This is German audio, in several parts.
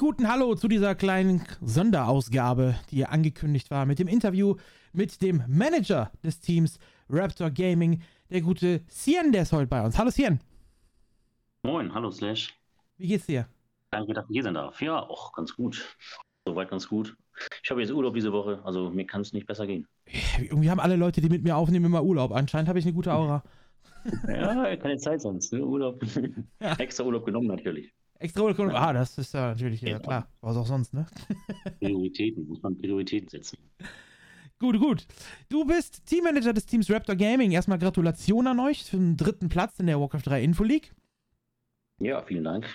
guten Hallo zu dieser kleinen Sonderausgabe, die angekündigt war, mit dem Interview mit dem Manager des Teams Raptor Gaming, der gute Sien, der ist heute bei uns. Hallo Sien. Moin, hallo Slash. Wie geht's dir? Danke, dass ich hier sein darf. Ja, auch ganz gut. Soweit ganz gut. Ich habe jetzt Urlaub diese Woche, also mir kann es nicht besser gehen. Irgendwie haben alle Leute, die mit mir aufnehmen, immer Urlaub. Anscheinend habe ich eine gute Aura. Ja, keine Zeit sonst. Ne? Urlaub. Ja. Extra Urlaub genommen natürlich. Extra Urlaub. Ah, das ist ja natürlich, ja klar. Was auch sonst, ne? Prioritäten, muss man Prioritäten setzen. Gut, gut. Du bist Teammanager des Teams Raptor Gaming. Erstmal Gratulation an euch für den dritten Platz in der Warcraft 3 Info League. Ja, vielen Dank.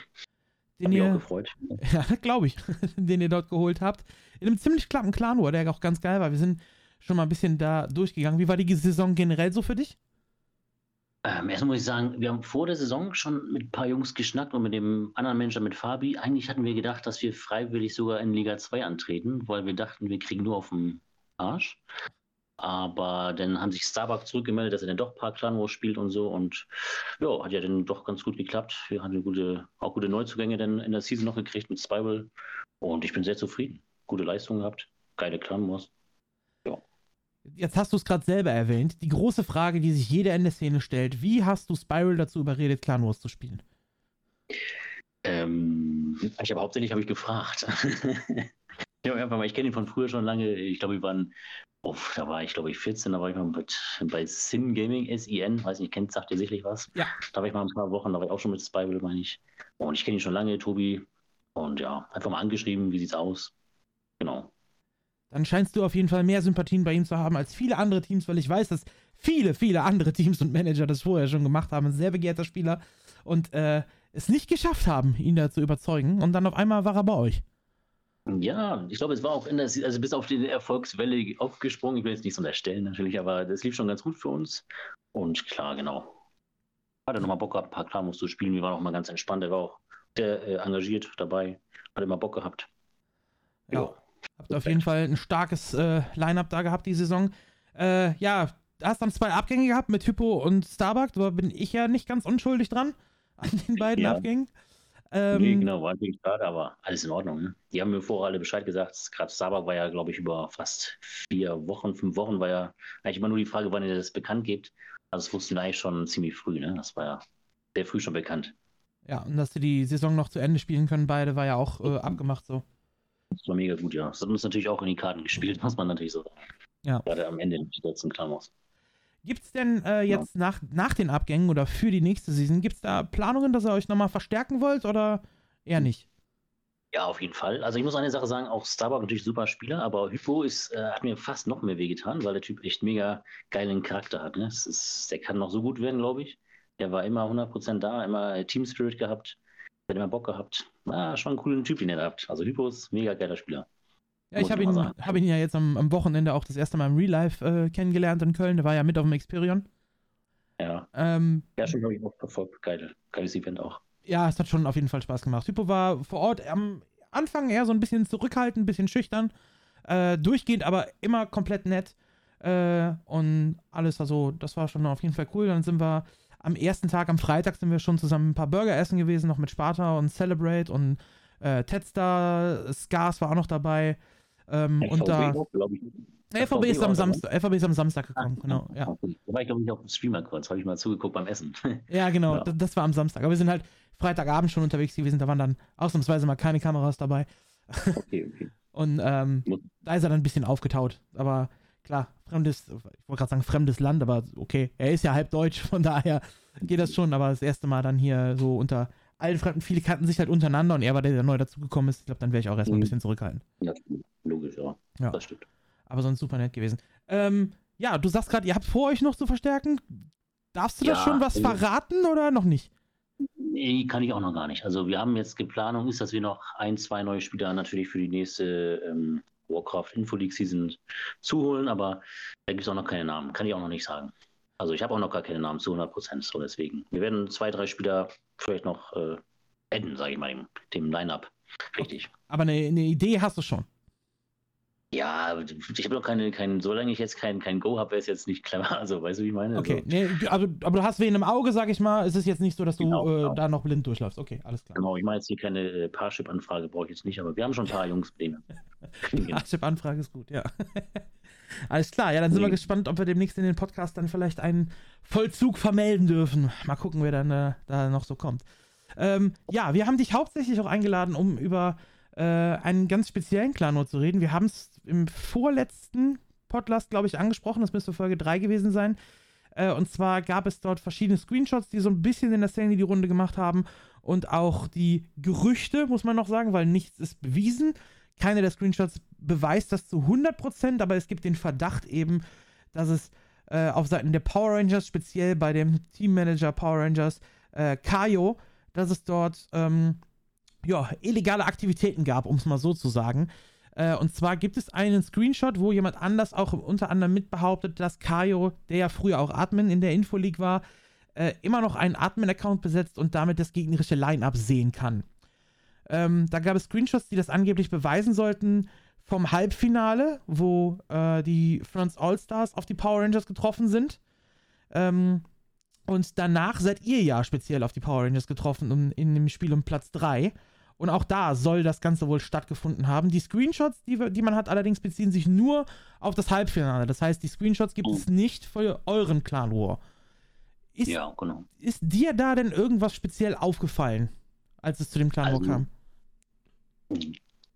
Den Hab mich auch ihr, gefreut. ja, glaube ich, den ihr dort geholt habt. In einem ziemlich klappen Clan War, der auch ganz geil war. Wir sind schon mal ein bisschen da durchgegangen. Wie war die Saison generell so für dich? Ähm, erstmal muss ich sagen, wir haben vor der Saison schon mit ein paar Jungs geschnackt und mit dem anderen Manager, mit Fabi. Eigentlich hatten wir gedacht, dass wir freiwillig sogar in Liga 2 antreten, weil wir dachten, wir kriegen nur auf den Arsch. Aber dann haben sich Starbuck zurückgemeldet, dass er dann doch ein paar Clan Wars spielt und so. Und ja, hat ja dann doch ganz gut geklappt. Wir hatten gute, auch gute Neuzugänge dann in der Season noch gekriegt mit Spiral. Und ich bin sehr zufrieden. Gute Leistung gehabt. Geile Clan Wars. Jetzt hast du es gerade selber erwähnt. Die große Frage, die sich jeder in der Szene stellt: Wie hast du Spiral dazu überredet, Clan Wars zu spielen? Ähm, ich habe hauptsächlich habe ich gefragt. einfach mal, ich kenne ihn von früher schon lange. Ich glaube, wir waren, oh, da war ich glaube ich 14, da war ich mal mit, bei Sin Gaming, S-I-N, weiß nicht, kennt, sagt ihr sicherlich was. Ja. Da war ich mal ein paar Wochen, da war ich auch schon mit Spyble, meine ich. Und ich kenne ihn schon lange, Tobi. Und ja, einfach mal angeschrieben, wie sieht's aus? Genau. Dann scheinst du auf jeden Fall mehr Sympathien bei ihm zu haben als viele andere Teams, weil ich weiß, dass viele, viele andere Teams und Manager das vorher schon gemacht haben. Ein sehr begehrter Spieler und äh, es nicht geschafft haben, ihn da zu überzeugen. Und dann auf einmal war er bei euch. Ja, ich glaube, es war auch in der, also bis auf die Erfolgswelle aufgesprungen. Ich will jetzt nichts unterstellen natürlich, aber das lief schon ganz gut für uns. Und klar, genau. Hat er nochmal Bock gehabt, ein paar Klamos zu spielen. Wir waren auch mal ganz entspannt. Er war auch sehr äh, engagiert dabei. Hat immer Bock gehabt. Ja. Habt auf jeden Fall ein starkes äh, Line-Up da gehabt die Saison. Äh, ja, hast dann zwei Abgänge gehabt mit Hypo und Starbuck. Da bin ich ja nicht ganz unschuldig dran an den beiden Ja. Abgängen. Ähm, nee, genau, war natürlich schade, aber alles in Ordnung. Ne? Die haben mir vorher alle Bescheid gesagt. Gerade Starbuck war ja, glaube ich, über fast vier Wochen, fünf Wochen war ja eigentlich immer nur die Frage, wann ihr das bekannt gebt. Also das wussten wir eigentlich schon ziemlich früh. Ne? Das war ja sehr früh schon bekannt. Ja, und dass sie die Saison noch zu Ende spielen können, beide, war ja auch äh, abgemacht so. Das war mega gut, ja. Das hat uns natürlich auch in die Karten gespielt, muss man natürlich so sagen. Ja. Gerade am Ende des letzten Klamos. Gibt's denn äh, jetzt nach, nach den Abgängen oder für die nächste Season, gibt's da Planungen, dass ihr euch nochmal verstärken wollt oder eher nicht? Ja, auf jeden Fall. Also ich muss eine Sache sagen, auch Starbuck natürlich super Spieler, aber Hypo ist, äh, hat mir fast noch mehr wehgetan, weil der Typ echt mega geilen Charakter hat. Ne? Ist, der kann noch so gut werden, glaube ich. Der war immer 100% da, immer Team Spirit gehabt, hat immer Bock gehabt. Na, schon einen coolen Typ, den er hat. Also Hypo ist ein mega geiler Spieler. Ja, ich habe ihn, hab ihn ja jetzt am, am Wochenende auch das erste Mal im Real Life äh, kennengelernt in Köln. Der war ja mit auf dem Experion. Ja, Ähm, ja schon, glaube ich, auch verfolgt. Geil, geiles Event auch. ja, es hat schon auf jeden Fall Spaß gemacht. Hypo war vor Ort am Anfang eher so ein bisschen zurückhaltend, ein bisschen schüchtern. Äh, durchgehend, aber immer komplett nett. Äh, und alles, also, das war schon auf jeden Fall cool. Dann sind wir am ersten Tag, am Freitag, sind wir schon zusammen ein paar Burger essen gewesen, noch mit Sparta und Celebrate und äh, Tedstar, Scars war auch noch dabei. Ähm, und da. auch, ich. LVB ist am? Samstag, LVB ist am Samstag gekommen, genau. Ja, Da war ich, glaube ich, auf dem Streamer kurz, habe ich mal zugeguckt beim Essen. ja genau, Ja. d- das war am Samstag. Aber wir sind halt Freitagabend schon unterwegs gewesen, da waren dann ausnahmsweise mal keine Kameras dabei. okay, okay. Und ähm, da ist er dann ein bisschen aufgetaut. Aber klar, fremdes, ich wollte gerade sagen fremdes Land, aber okay, er ist ja halb deutsch, von daher geht das schon. Aber das erste Mal dann hier so unter allen Fremden, viele kannten sich halt untereinander und er war der, der neu dazugekommen ist. Ich glaube, dann wäre ich auch erstmal ein Mhm. bisschen zurückhaltend. Ja, logisch, ja. Ja. Das stimmt. Aber sonst super nett gewesen. Ähm, ja, du sagst gerade, ihr habt vor, euch noch zu verstärken. Darfst du das Ja, schon was also- verraten oder noch nicht? Nee, kann ich auch noch gar nicht. Also wir haben jetzt geplanung ist, dass wir noch ein, zwei neue Spieler natürlich für die nächste ähm, Warcraft Info League Season zuholen, aber da gibt es auch noch keine Namen. Kann ich auch noch nicht sagen. Also ich habe auch noch gar keine Namen zu 100 Prozent, so deswegen. Wir werden zwei, drei Spieler vielleicht noch äh, adden, sage ich mal, dem, dem Line-Up. Richtig. Aber eine, eine Idee hast du schon. Ja, ich habe noch keine, kein, solange ich jetzt kein, kein Go habe, wäre es jetzt nicht clever. Also, weißt du, wie ich meine? Okay, also, nee, aber, aber du hast wen im Auge, sag ich mal. Es ist jetzt nicht so, dass du genau, äh, genau. da noch blind durchläufst. Okay, alles klar. Genau, ich meine jetzt hier keine äh, Parship-Anfrage, brauche ich jetzt nicht, aber wir haben schon ein paar Jungs Pläne. Parship-Anfrage ist gut, ja. alles klar, ja, dann sind nee. wir gespannt, ob wir demnächst in den Podcast dann vielleicht einen Vollzug vermelden dürfen. Mal gucken, wer dann äh, da noch so kommt. Ähm, ja, wir haben dich hauptsächlich auch eingeladen, um über äh, einen ganz speziellen Clan zu reden. Wir haben es im vorletzten Podcast, glaube ich, angesprochen. Das müsste Folge 3 gewesen sein. Äh, und zwar gab es dort verschiedene Screenshots, die so ein bisschen in der Szene die Runde gemacht haben. Und auch die Gerüchte, muss man noch sagen, weil nichts ist bewiesen. Keiner der Screenshots beweist das zu 100%, aber es gibt den Verdacht eben, dass es äh, auf Seiten der Power Rangers, speziell bei dem Teammanager Power Rangers, äh, Kayo, dass es dort ähm, ja, illegale Aktivitäten gab, um es mal so zu sagen. Äh, und zwar gibt es einen Screenshot, wo jemand anders auch unter anderem mitbehauptet, dass Kayo, der ja früher auch Admin in der Infoleague war, äh, immer noch einen Admin-Account besetzt und damit das gegnerische Line-Up sehen kann. Ähm, da gab es Screenshots, die das angeblich beweisen sollten vom Halbfinale, wo äh, die France All-Stars auf die Power Rangers getroffen sind. Ähm, und danach seid ihr ja speziell auf die Power Rangers getroffen in, in dem Spiel um Platz 3. Und auch da soll das Ganze wohl stattgefunden haben. Die Screenshots, die, die man hat, allerdings beziehen sich nur auf das Halbfinale. Das heißt, die Screenshots gibt es nicht für euren Clan War. Ist, ja, genau. Ist dir da denn irgendwas speziell aufgefallen, als es zu dem Clan War also, kam?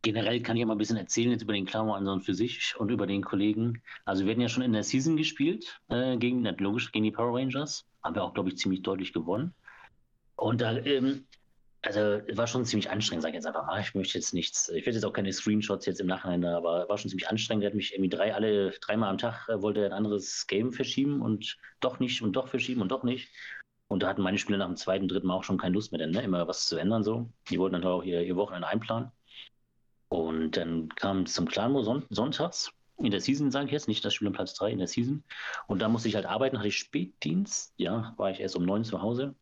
Generell kann ich mal ein bisschen erzählen jetzt über den Clan War an für sich und über den Kollegen. Also wir hatten ja schon in der Season gespielt, äh, gegen, logisch, gegen die Power Rangers. Haben wir auch, glaube ich, ziemlich deutlich gewonnen. Und da ähm, also war schon ziemlich anstrengend, sage ich jetzt einfach mal. Ich möchte jetzt nichts, ich werde jetzt auch keine Screenshots jetzt im Nachhinein, aber war schon ziemlich anstrengend. Er hat mich irgendwie drei, alle dreimal am Tag äh, wollte ein anderes Game verschieben und doch nicht und doch verschieben und doch nicht. Und da hatten meine Spieler nach dem zweiten, dritten Mal auch schon keine Lust mehr, denn ne? immer was zu ändern so. Die wollten dann auch ihr, ihr Wochenende einplanen. Und dann kam es zum Clanmo son sonntags. In der Season, sage ich jetzt, nicht das Spiel um Platz 3, in der Season. Und da musste ich halt arbeiten, hatte ich Spätdienst. Ja, war ich erst um neun zu Hause.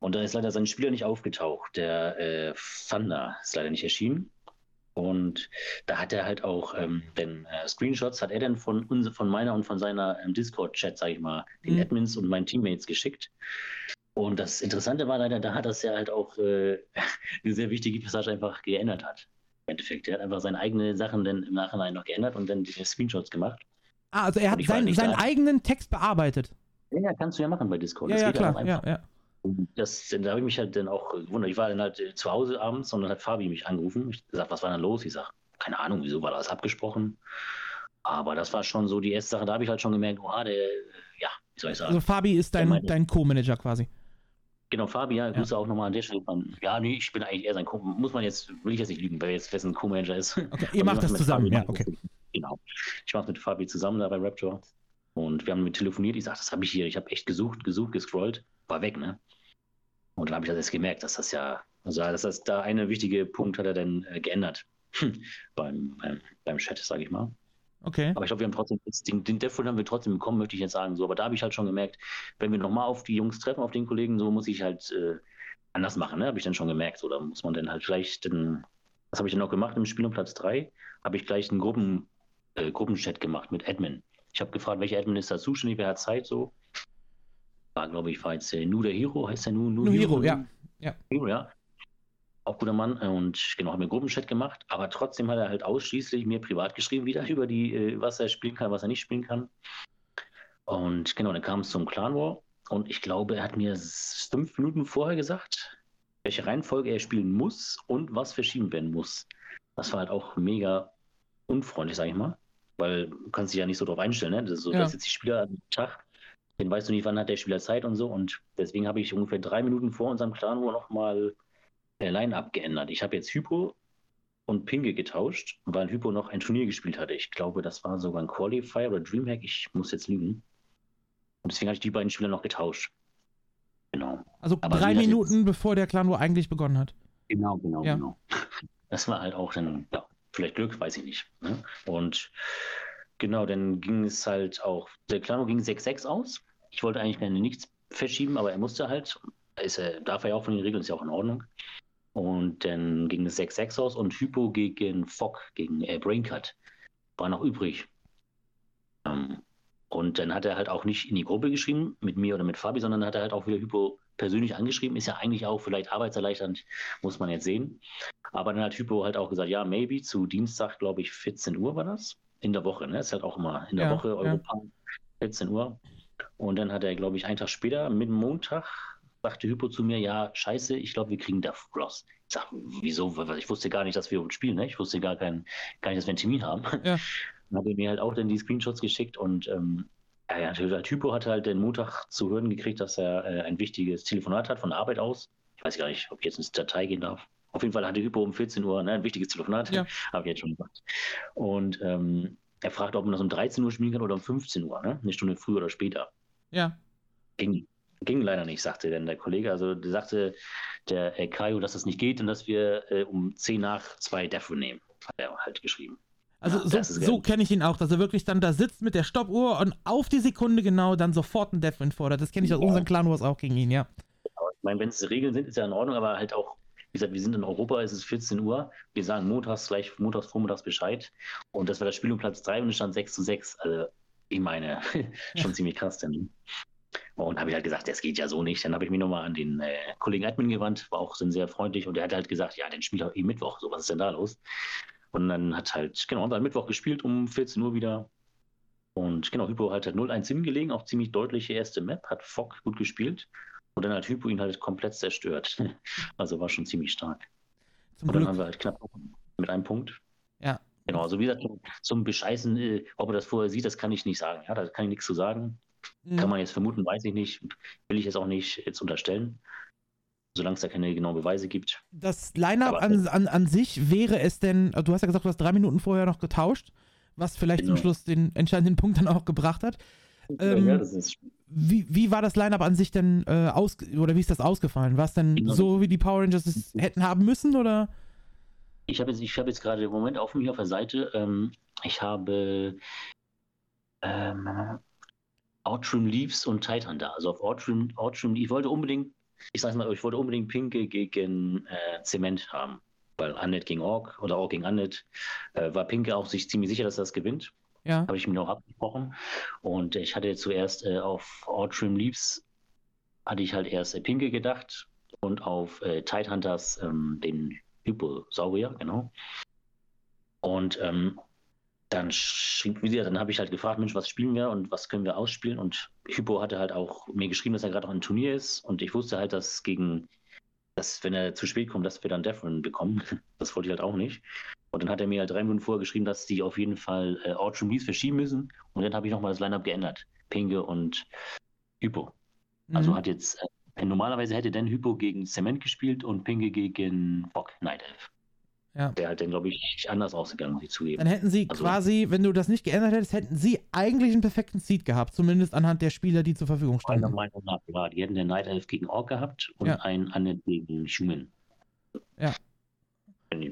Und da ist leider sein Spieler nicht aufgetaucht. Der äh, Thunder ist leider nicht erschienen. Und da hat er halt auch ähm, den äh, Screenshots, hat er dann von, uns, von meiner und von seiner ähm, Discord-Chat, sag ich mal, den mhm. Admins und meinen Teammates geschickt. Und das Interessante war leider, da hat das ja halt auch äh, eine sehr wichtige Passage einfach geändert hat. Im Endeffekt. Er hat einfach seine eigenen Sachen dann im Nachhinein noch geändert und dann die Screenshots gemacht. Ah, also er hat sein, seinen eigenen Text bearbeitet. Ja, kannst du ja machen bei Discord. Ja, das ja klar. Ja, ja. Das, da habe ich mich halt dann auch gewundert. Ich war dann halt äh, zu Hause abends und dann hat Fabi mich angerufen. Ich gesagt, was war denn los? Ich sage, keine Ahnung, wieso war das abgesprochen? Aber das war schon so die erste Sache. Da habe ich halt schon gemerkt, oh, der, ja, wie soll ich sagen? Also Fabi ist dein, dein Co-Manager quasi. Genau, Fabi, ja, Grüße ja. auch nochmal an der Stelle. Ja, nee, ich bin eigentlich eher sein Co. Muss man jetzt, will ich jetzt nicht lügen, wer jetzt wessen Co-Manager ist. Okay, ihr macht das zusammen, Fabi, ja, okay. Genau. Ich mache mit Fabi zusammen da bei Raptor. Und wir haben mit telefoniert. Ich sage, das habe ich hier. Ich habe echt gesucht, gesucht, gescrollt. War weg, ne? Und da habe ich das jetzt gemerkt, dass das ja, also dass das da eine wichtige Punkt hat er dann äh, geändert beim, beim, beim Chat, sage ich mal. Okay. Aber ich glaube, wir haben trotzdem, den, den Death haben wir trotzdem bekommen, möchte ich jetzt sagen. So, aber da habe ich halt schon gemerkt, wenn wir nochmal auf die Jungs treffen, auf den Kollegen, so muss ich halt äh, anders machen, ne? Habe ich dann schon gemerkt. Da muss man dann halt vielleicht, den, was habe ich dann auch gemacht im Spiel um Platz 3? Habe ich gleich einen Gruppen, äh, Gruppenchat gemacht mit Admin. Ich habe gefragt, welcher Admin ist da zuständig, wer hat Zeit so war, glaube ich, war jetzt äh, Nu der Hero, heißt der Nu? Nu, Hero, ja. ja. Hero, ja. Auch guter Mann und genau, haben wir Gruppenchat gemacht, aber trotzdem hat er halt ausschließlich mir privat geschrieben, wieder über die, äh, was er spielen kann, was er nicht spielen kann. Und genau, dann kam es zum Clan War und ich glaube, er hat mir fünf Minuten vorher gesagt, welche Reihenfolge er spielen muss und was verschieben werden muss. Das war halt auch mega unfreundlich, sag ich mal, weil du kannst dich ja nicht so drauf einstellen, ne? Das ist so, ja. dass jetzt die Spieler am Tag den weißt du nicht, wann hat der Spieler Zeit und so. Und deswegen habe ich ungefähr drei Minuten vor unserem Clan War nochmal der Line-Up geändert. Ich habe jetzt Hypo und Pinge getauscht, weil Hypo noch ein Turnier gespielt hatte. Ich glaube, das war sogar ein Qualifier oder Dreamhack. Ich muss jetzt lügen. Und deswegen habe ich die beiden Spieler noch getauscht. Genau. Also Aber drei Minuten, jetzt... bevor der Clan War eigentlich begonnen hat. Genau, genau, ja. genau. Das war halt auch dann, ja, vielleicht Glück, weiß ich nicht. Ne? Und genau, dann ging es halt auch, der Clan War ging 6-6 aus. Ich wollte eigentlich gerne nichts verschieben, aber er musste halt. Ist er, darf er ja auch von den Regeln, ist ja auch in Ordnung. Und dann ging es 6-6 aus und Hypo gegen Fock, gegen äh, Braincut. war noch übrig. Ähm, und dann hat er halt auch nicht in die Gruppe geschrieben, mit mir oder mit Fabi, sondern hat er halt auch wieder Hypo persönlich angeschrieben. Ist ja eigentlich auch vielleicht arbeitserleichternd, muss man jetzt sehen. Aber dann hat Hypo halt auch gesagt, ja, maybe zu Dienstag, glaube ich, 14 Uhr war das. In der Woche, ne? Ist halt auch immer in der Ja, Woche ja. Europa, 14 Uhr. Und dann hat er, glaube ich, einen Tag später, mit Montag, sagte Hypo zu mir, ja, scheiße, ich glaube, wir kriegen Death Cross. Ich sag, wieso? Ich wusste gar nicht, dass wir uns spielen, ne? Ich wusste gar, kein, gar nicht, dass wir einen Termin haben. Ja. Dann hat er mir halt auch dann die Screenshots geschickt und ähm, ja, ja, der Typo hat halt den Montag zu hören gekriegt, dass er äh, ein wichtiges Telefonat hat von der Arbeit aus. Ich weiß gar nicht, ob ich jetzt ins Datei gehen darf. Auf jeden Fall hatte Hypo um 14 Uhr ne, ein wichtiges Telefonat. Ja. Habe ich jetzt schon gesagt. Und ähm, er fragt, ob man das um 13 Uhr spielen kann oder um 15 Uhr, ne? Eine Stunde früher oder später. Ja. Ging, ging leider nicht, sagte dann der Kollege. Also der sagte der äh, Kaio, dass das nicht geht und dass wir äh, um 10 nach 2 Defo nehmen. Hat er halt geschrieben. Also Ja, so, so kenne ich ihn auch, dass er wirklich dann da sitzt mit der Stoppuhr und auf die Sekunde genau dann sofort einen Deathwind fordert. Das kenne ich aus Ja. unseren Clan Wars auch gegen ihn, ja. Ich meine, wenn es Regeln sind, ist ja in Ordnung, aber halt auch, wie gesagt, wir sind in Europa, es ist 14 Uhr, wir sagen montags gleich, montags vormittags Bescheid und das war das Spiel um Platz 3 und es stand 6 zu 6. Also, ich meine, schon ziemlich krass denn. Und habe ich halt gesagt, das geht ja so nicht. Dann habe ich mich nochmal an den äh, Kollegen Admin gewandt, war auch dann sehr freundlich und der hat halt gesagt, ja, den spielt er eh Mittwoch, so was ist denn da los? Und dann hat halt, genau, wir Mittwoch gespielt um 14 Uhr wieder. Und genau, Hypo hat halt 0-1 hingelegen, auch ziemlich deutliche erste Map, hat Fock gut gespielt. Und dann hat Hypo ihn halt komplett zerstört. Also war schon ziemlich stark. Zum Und dann Glück. haben wir halt knapp mit einem Punkt. Ja. Genau, also wie gesagt, zum, zum Bescheißen, äh, ob er das vorher sieht, das kann ich nicht sagen. Ja, da kann ich nichts zu sagen. Mhm. Kann man jetzt vermuten, weiß ich nicht. Will ich jetzt auch nicht jetzt unterstellen. Solange es da keine genauen Beweise gibt. Das Line-Up an, an, an sich wäre es denn, du hast ja gesagt, du hast drei Minuten vorher noch getauscht, was vielleicht zum Genau. Schluss den entscheidenden Punkt dann auch gebracht hat. Ähm, ja, das ist Wie, wie war das Line-Up an sich denn äh, aus oder wie ist das ausgefallen? War es denn Genau. so, wie die Power Rangers es hätten haben müssen oder? Ich habe jetzt, ich habe jetzt gerade im Moment auf mich auf der Seite, ähm, ich habe ähm, Outrim Leaves und Titan da. Also auf Outrim, Outrim, ich wollte unbedingt, ich sag's mal, ich wollte unbedingt Pinke gegen äh, Zement haben. Weil Annette gegen Ork oder Ork gegen Annette äh, war Pinke auch sich ziemlich sicher, dass er das gewinnt. Ja. Habe ich mir noch abgesprochen. Und ich hatte zuerst äh, auf Outrim Leaves hatte ich halt erst äh, Pinke gedacht und auf äh, Tidehunters ähm, den Hyposaurier, genau. Und ähm, dann schrieb wieder, dann habe ich halt gefragt, Mensch, was spielen wir und was können wir ausspielen? Und Hypo hatte halt auch mir geschrieben, dass er gerade auch ein Turnier ist und ich wusste halt, dass gegen, dass wenn er zu spät kommt, dass wir dann Devon bekommen. Das wollte ich halt auch nicht. Und dann hat er mir halt drei Minuten vorher geschrieben, dass die auf jeden Fall äh, Outram Leaves verschieben müssen. Und dann habe ich nochmal das Lineup geändert. Pinge und Hypo. Also Mhm. hat jetzt, äh, normalerweise hätte dann Hypo gegen Cement gespielt und Pinge gegen Fock Night Elf. Ja. Der halt dann, glaube ich, anders ausgegangen, muss ich zugeben. Dann hätten sie Also- quasi, wenn du das nicht geändert hättest, hätten sie eigentlich einen perfekten Seed gehabt, zumindest anhand der Spieler, die zur Verfügung Meiner standen. Meinung nach, ja, die hätten den Night Elf gegen Ork gehabt und Ja. einen Annette gegen Human. Ja.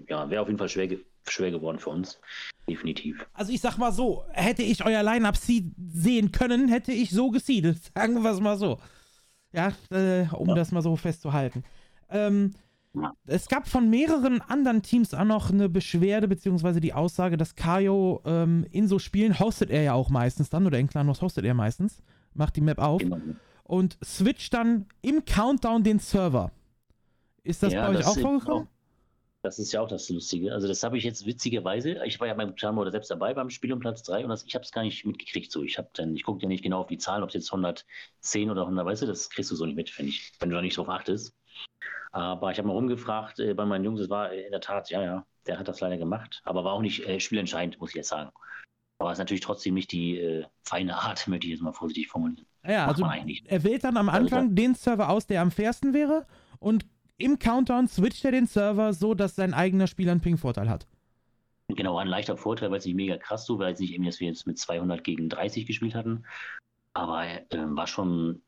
Ja, wäre auf jeden Fall schwer, schwer geworden für uns. Definitiv. Also ich sag mal so, hätte ich euer Line-Up sehen können, hätte ich so gesiedelt. Sagen wir es mal so. Ja, äh, um Ja. das mal so festzuhalten. Ähm, Ja. Es gab von mehreren anderen Teams auch noch eine Beschwerde, beziehungsweise die Aussage, dass Kaio ähm, in so Spielen hostet er ja auch meistens dann, oder in Clanos hostet er meistens, macht die Map auf Genau. und switcht dann im Countdown den Server. Ist das Ja, bei euch das auch vorgekommen? Das ist ja auch das Lustige. Also das habe ich jetzt witzigerweise, ich war ja beim Clanmodder selbst dabei beim Spiel um Platz 3 und das, ich habe es gar nicht mitgekriegt. So, ich habe dann, ich gucke ja nicht genau auf die Zahlen, ob es jetzt 110 oder 100, weißt du, das kriegst du so nicht mit, finde ich, wenn du da nicht drauf achtest. Aber ich habe mal rumgefragt äh, bei meinen Jungs, es war äh, in der Tat, ja, ja, der hat das leider gemacht, aber war auch nicht äh, spielentscheidend, muss ich jetzt sagen. Aber es ist natürlich trotzdem nicht die äh, feine Art, möchte ich jetzt mal vorsichtig formulieren. Ja, Macht also er wählt dann am Also Anfang den Server aus, der am fairsten wäre und im Countdown switcht er den Server so, dass sein eigener Spieler einen Ping-Vorteil hat. Genau, ein leichter Vorteil, weil es nicht mega krass so, weil es nicht irgendwie, dass wir jetzt mit 200 gegen 30 gespielt hatten. Aber äh, war schon,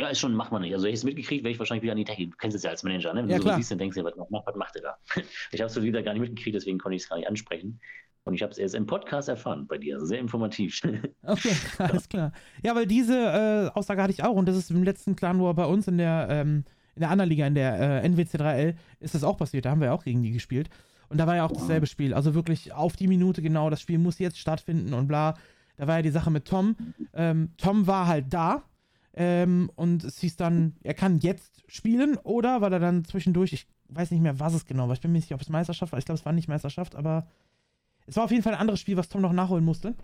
ja, ist schon, macht man nicht. Also, hätte ich es mitgekriegt, wäre ich wahrscheinlich wieder an die Decke. Du kennst es ja als Manager, ne? Wenn Ja, du so klar. siehst, dann denkst du was, macht- was macht er da? Ich habe es wieder gar nicht mitgekriegt, deswegen konnte ich es gar nicht ansprechen. Und ich habe es erst im Podcast erfahren bei dir, also sehr informativ. Okay, alles klar. Ja, weil diese äh, Aussage hatte ich auch und das ist im letzten Clan War bei uns in der, ähm, in der anderen Liga, in der äh, NWC3L, ist das auch passiert. Da haben wir ja auch gegen die gespielt. Und da war ja auch dasselbe Spiel. Also wirklich auf die Minute genau, das Spiel muss jetzt stattfinden und bla. Da war ja die Sache mit Tom. Ähm, Tom war halt da. Ähm, und es hieß dann, er kann jetzt spielen oder weil er dann zwischendurch, ich weiß nicht mehr, was es genau war. Ich bin mir nicht sicher, ob es Meisterschaft war. Ich glaube, es war nicht Meisterschaft, aber es war auf jeden Fall ein anderes Spiel, was Tom noch nachholen musste.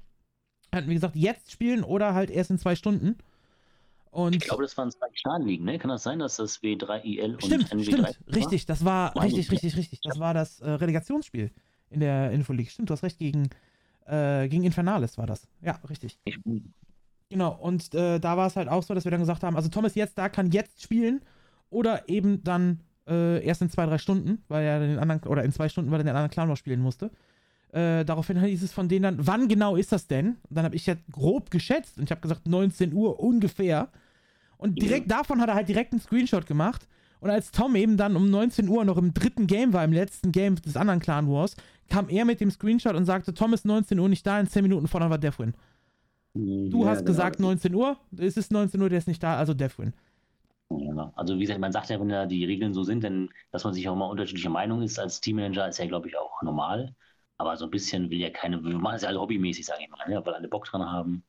Er hat, wie gesagt, jetzt spielen oder halt erst in zwei Stunden. Und ich glaube, das waren zwei Knalligen, ne? Kann das sein, dass das W3IL und stimmt, NW3 stimmt, war? richtig, das war Meine richtig, ich. richtig, richtig. Das war das äh, Relegationsspiel in der Infoleague. Stimmt, du hast recht, gegen, äh, gegen Infernales war das. Ja, richtig. Ich, Genau, und äh, da war es halt auch so, dass wir dann gesagt haben, also Tom ist jetzt da, kann jetzt spielen oder eben dann äh, erst in zwei, drei Stunden, weil er den anderen, oder in zwei Stunden, weil er den anderen Clan noch spielen musste. Äh, daraufhin hieß es von denen dann, wann genau ist das denn? Und dann habe ich ja grob geschätzt und ich habe gesagt 19 Uhr ungefähr. Und direkt davon hat er halt direkt einen Screenshot gemacht. Und als Tom eben dann um 19 Uhr noch im dritten Game war, im letzten Game des anderen Clan Wars, kam er mit dem Screenshot und sagte, Tom ist 19 Uhr nicht da, in 10 Minuten vorne war Deathwin. Du ja, hast genau. gesagt 19 Uhr, es ist 19 Uhr, der ist nicht da, also Deathwin. Ja, also wie gesagt, man sagt ja, wenn ja die Regeln so sind, denn dass man sich auch mal unterschiedlicher Meinung ist als Teammanager, ist ja, glaube ich, auch normal. Aber so ein bisschen will ja keine, wir machen es ja alle hobbymäßig, sage ich mal, ne? weil alle Bock dran haben.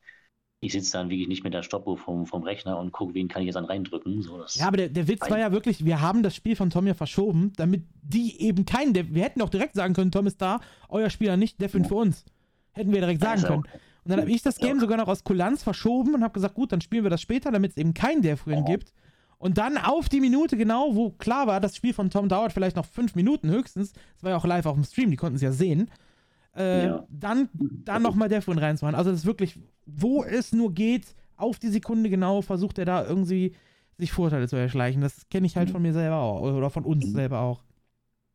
Ich sitze dann wirklich nicht mit der Stoppuhr vom, vom Rechner und gucke, wen kann ich jetzt dann reindrücken. So, Ja, aber der, der Witz war ja wirklich, wir haben das Spiel von Tom ja verschoben, damit die eben keinen, Dev wir hätten auch direkt sagen können, Tom ist da, euer Spieler nicht, Deathwin für uns. Hätten wir direkt sagen ja können. Und dann habe ich das Game Ja. sogar noch aus Kulanz verschoben und habe gesagt, gut, dann spielen wir das später, damit es eben kein Deathwin Ja. gibt. Und dann auf die Minute genau, wo klar war, das Spiel von Tom dauert vielleicht noch fünf Minuten höchstens. Es war ja auch live auf dem Stream, die konnten es ja sehen. Äh, Ja. Dann, dann nochmal Deathwin reinzumachen. Also das ist wirklich, wo es nur geht, auf die Sekunde genau, versucht er da irgendwie sich Vorteile zu erschleichen. Das kenne ich halt von mir selber auch. Oder von uns Mhm. selber auch.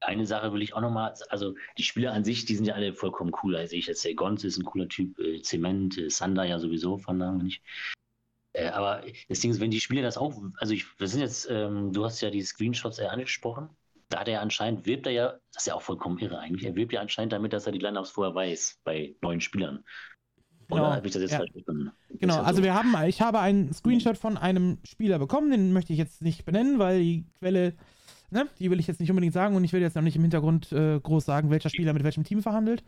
Eine Sache will ich auch nochmal, also die Spieler an sich, die sind ja alle vollkommen cool. Also ich Gonz ist ein cooler Typ, äh, Zement, äh, Sander ja sowieso, von da nicht. Äh, aber das Ding ist, wenn die Spieler das auch, also ich, wir sind jetzt, ähm, du hast ja die Screenshots äh, angesprochen, da hat er anscheinend, wirbt er ja, das ist ja auch vollkommen irre eigentlich, er wirbt ja anscheinend damit, dass er die Lineups vorher weiß, bei neuen Spielern. Oder Genau, habe ich das jetzt ja. falsch verstanden? Genau, ja also so. wir haben, ich habe einen Screenshot von einem Spieler bekommen, den möchte ich jetzt nicht benennen, weil die Quelle, ne, die will ich jetzt nicht unbedingt sagen und ich will jetzt auch nicht im Hintergrund äh, groß sagen, welcher Spieler mit welchem Team verhandelt.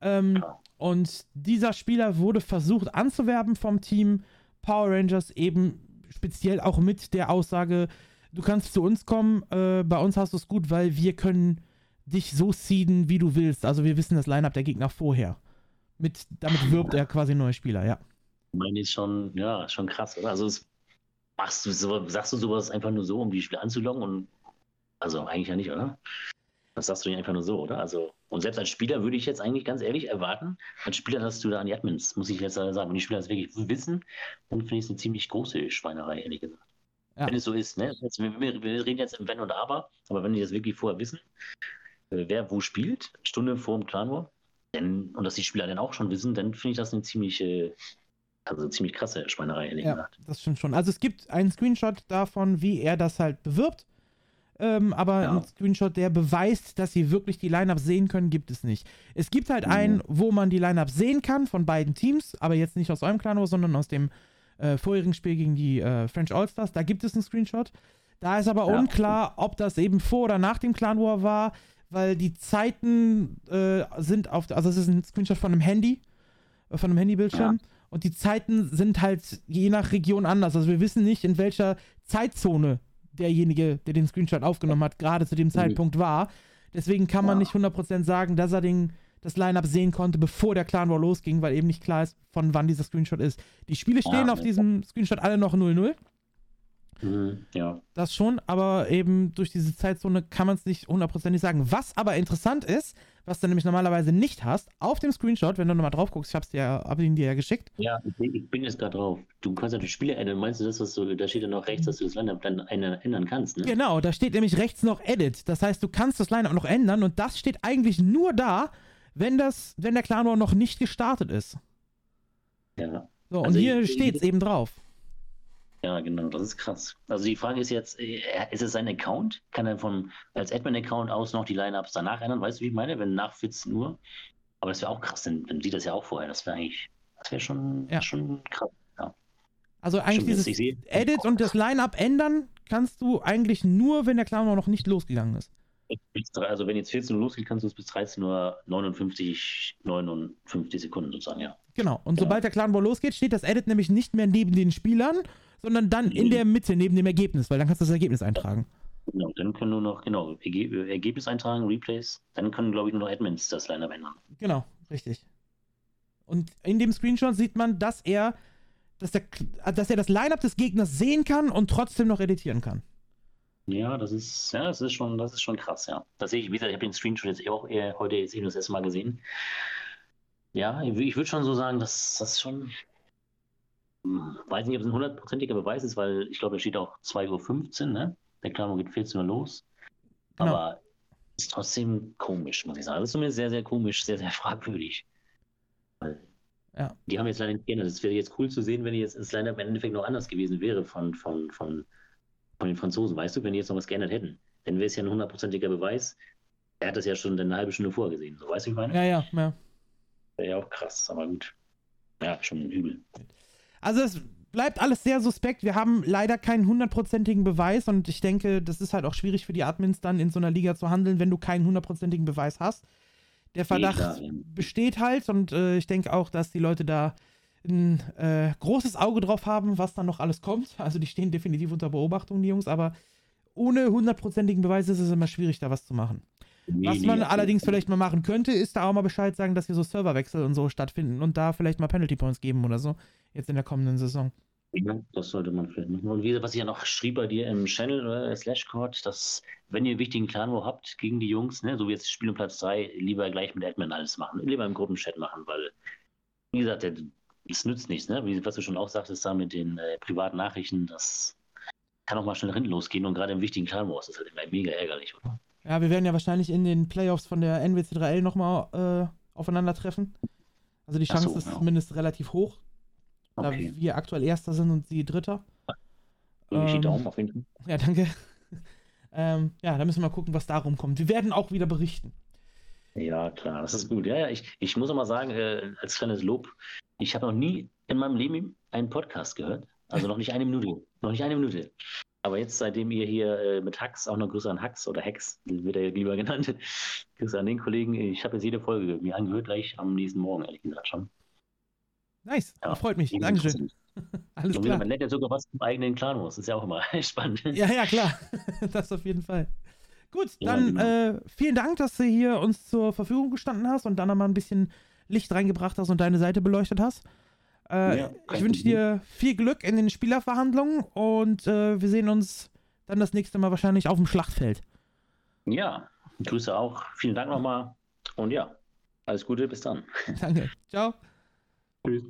Ähm, Ja. Und dieser Spieler wurde versucht anzuwerben vom Team Power Rangers, eben speziell auch mit der Aussage, du kannst zu uns kommen, äh, bei uns hast du es gut, weil wir können dich so seeden, wie du willst. Also wir wissen das Line-Up der Gegner vorher. Mit, damit wirbt er quasi neue Spieler, ja. Ich meine, ist schon, ja, schon krass, oder? Also es, machst du so, sagst du sowas einfach nur so, um die Spieler anzulocken und also eigentlich ja nicht, oder? Das sagst du nicht einfach nur so, oder? Also, und selbst als Spieler würde ich jetzt eigentlich ganz ehrlich erwarten, als Spieler, dass du da an die Admins, muss ich jetzt sagen, wenn die Spieler das wirklich wissen, dann finde ich es eine ziemlich große Schweinerei, ehrlich gesagt. Ja. Wenn es so ist, ne? Jetzt, wir, wir reden jetzt im Wenn und Aber, aber wenn die das wirklich vorher wissen, äh, wer wo spielt, Stunde vor dem Clan War, denn, und dass die Spieler dann auch schon wissen, dann finde ich das eine ziemlich, äh, also ziemlich krasse Schweinerei, ehrlich Ja, gesagt. das stimmt schon. Also es gibt einen Screenshot davon, wie er das halt bewirbt. Ähm, aber Ja. einen Screenshot, der beweist, dass sie wirklich die Lineups sehen können, gibt es nicht. Es gibt halt Mhm. einen, wo man die Lineups sehen kann von beiden Teams, aber jetzt nicht aus eurem Clan, sondern aus dem äh, vorherigen Spiel gegen die äh, French All-Stars. Da gibt es einen Screenshot. Da ist aber Ja. unklar, ob das eben vor oder nach dem Clan War war, weil die Zeiten äh, sind auf, also es ist ein Screenshot von einem Handy, äh, von einem Handybildschirm. Und die Zeiten sind halt je nach Region anders. Also wir wissen nicht, in welcher Zeitzone derjenige, der den Screenshot aufgenommen hat, gerade zu dem Zeitpunkt war. Deswegen kann man Ja. nicht 100% sagen, dass er den, das Line-Up sehen konnte, bevor der Clan War losging, weil eben nicht klar ist, von wann dieser Screenshot ist. Die Spiele stehen Ja. auf diesem Screenshot alle noch 0-0. Mhm, ja. Das schon, aber eben durch diese Zeitzone kann man es nicht hundertprozentig sagen. Was aber interessant ist, was du nämlich normalerweise nicht hast, auf dem Screenshot, wenn du nochmal drauf guckst, ich hab's dir, hab ihn dir ja geschickt, Ja, ich bin, jetzt gerade drauf. Du kannst ja die Spiele ändern. Meinst du das, was du, da steht ja noch rechts, dass du das Lineup dann ändern, kannst, ne? Genau, da steht nämlich rechts noch Edit. Das heißt, du kannst das Line-Up noch ändern und das steht eigentlich nur da, wenn das, wenn der Clan War noch nicht gestartet ist. Ja. So, und Also hier ich- steht's eben drauf. Ja, genau, das ist krass. Also die Frage ist jetzt, äh, ist es sein Account? Kann er von als Admin-Account aus noch die Lineups danach ändern? Weißt du, wie ich meine? Wenn nach 14 Uhr. Aber das wäre auch krass, dann, dann sieht das ja auch vorher. Das wäre eigentlich, das wäre schon, Ja. schon krass. Also eigentlich Stimmt, dieses Edit und das Line-Up ändern kannst du eigentlich nur, wenn der War noch nicht losgegangen ist. Also wenn jetzt 14 Uhr losgeht, kannst du es bis 13 Uhr 59, 59 Sekunden sozusagen, ja. Genau. Und sobald der Clan War losgeht, steht das Edit nämlich nicht mehr neben den Spielern, sondern dann in der Mitte neben dem Ergebnis, weil dann kannst du das Ergebnis eintragen. Genau, dann können nur noch, genau, Ergebnis eintragen, Replays, dann können, glaube ich, nur noch Admins das Line-Up ändern. Genau, richtig. Und in dem Screenshot sieht man, dass er, dass, der, dass er das Line-Up des Gegners sehen kann und trotzdem noch editieren kann. Ja, das ist, ja, das ist schon, das ist schon krass, ja. Das sehe ich, wie gesagt, ich habe den Screenshot jetzt auch eher heute jetzt eben das erste Mal gesehen. Ja, ich würde schon so sagen, dass das schon, weiß nicht, ob es ein hundertprozentiger Beweis ist, weil ich glaube, da steht auch 2.15 Uhr, ne? Der Klammer geht 14 Uhr los. Genau. Aber ist trotzdem komisch, muss ich sagen. Das ist zumindest sehr, sehr komisch, sehr, sehr fragwürdig. Ja. Die haben jetzt leider nicht geändert. Es wäre jetzt cool zu sehen, wenn jetzt das Line-Up im Endeffekt noch anders gewesen wäre von, von, von, von den Franzosen, weißt du, wenn die jetzt noch was geändert hätten. Dann wäre es ja ein hundertprozentiger Beweis. Er hat das ja schon eine halbe Stunde vorher gesehen. So, weißt du, wie ich meine? Ja, ja, ja. Wäre ja auch krass, aber gut. Ja, schon übel. Also es bleibt alles sehr suspekt. Wir haben leider keinen hundertprozentigen Beweis und ich denke, das ist halt auch schwierig für die Admins dann in so einer Liga zu handeln, wenn du keinen hundertprozentigen Beweis hast. Der Verdacht besteht halt und äh, ich denke auch, dass die Leute da ein äh, großes Auge drauf haben, was dann noch alles kommt. Also die stehen definitiv unter Beobachtung, die Jungs, aber ohne hundertprozentigen Beweis ist es immer schwierig, da was zu machen. Nee, was man nee, allerdings vielleicht mal machen könnte, ist da auch mal Bescheid sagen, dass wir so Serverwechsel und so stattfinden und da vielleicht mal Penalty Points geben oder so, jetzt in der kommenden Saison. Ja, das sollte man vielleicht machen. Und wie, was ich ja noch schrieb bei dir im Channel oder äh, Slashcord, dass, wenn ihr einen wichtigen Clan wo habt gegen die Jungs, ne, so wie jetzt Spiel um Platz 3, lieber gleich mit Admin alles machen, lieber im Gruppenchat machen, weil, wie gesagt, es nützt nichts, ne? Wie, was du schon auch sagtest, da mit den äh, privaten Nachrichten, das kann auch mal schnell hinten losgehen und gerade im wichtigen Clan Wars ist halt immer mega ärgerlich, oder? Ja, wir werden ja wahrscheinlich in den Playoffs von der NWC3L nochmal äh, aufeinandertreffen. Also die Chance so, ist ja. zumindest relativ hoch, okay. da wir aktuell Erster sind und sie Dritter. Ja, ähm, Daumen auf jeden Fall. Ja, danke. ähm, ja, da müssen wir mal gucken, was darum kommt. Wir werden auch wieder berichten. Ja, klar, das ist gut. Ja, ja, ich, ich muss auch mal sagen, äh, als kleines Lob, ich habe noch nie in meinem Leben einen Podcast gehört. Also noch nicht eine Minute. Noch nicht eine Minute. Aber jetzt, seitdem ihr hier äh, mit Hax, auch noch Grüße an Hax oder Hex, wird er ja lieber genannt, Grüße an den Kollegen, ich habe jetzt jede Folge mir angehört, gleich am nächsten Morgen, ehrlich gesagt schon. Nice, ja, freut mich. Dankeschön. Alles klar. Man lernt ja sogar was zum eigenen Clan muss. Das ist ja auch immer spannend. Ja, ja, klar. das auf jeden Fall. Gut, dann ja, genau. äh, vielen Dank, dass du hier uns zur Verfügung gestanden hast und dann nochmal ein bisschen Licht reingebracht hast und deine Seite beleuchtet hast. Äh, ja, ich wünsche dir viel Glück in den Spielerverhandlungen und äh, wir sehen uns dann das nächste Mal wahrscheinlich auf dem Schlachtfeld. Ja, Grüße auch. Vielen Dank nochmal und ja, alles Gute, bis dann. Danke. Ciao. Tschüss.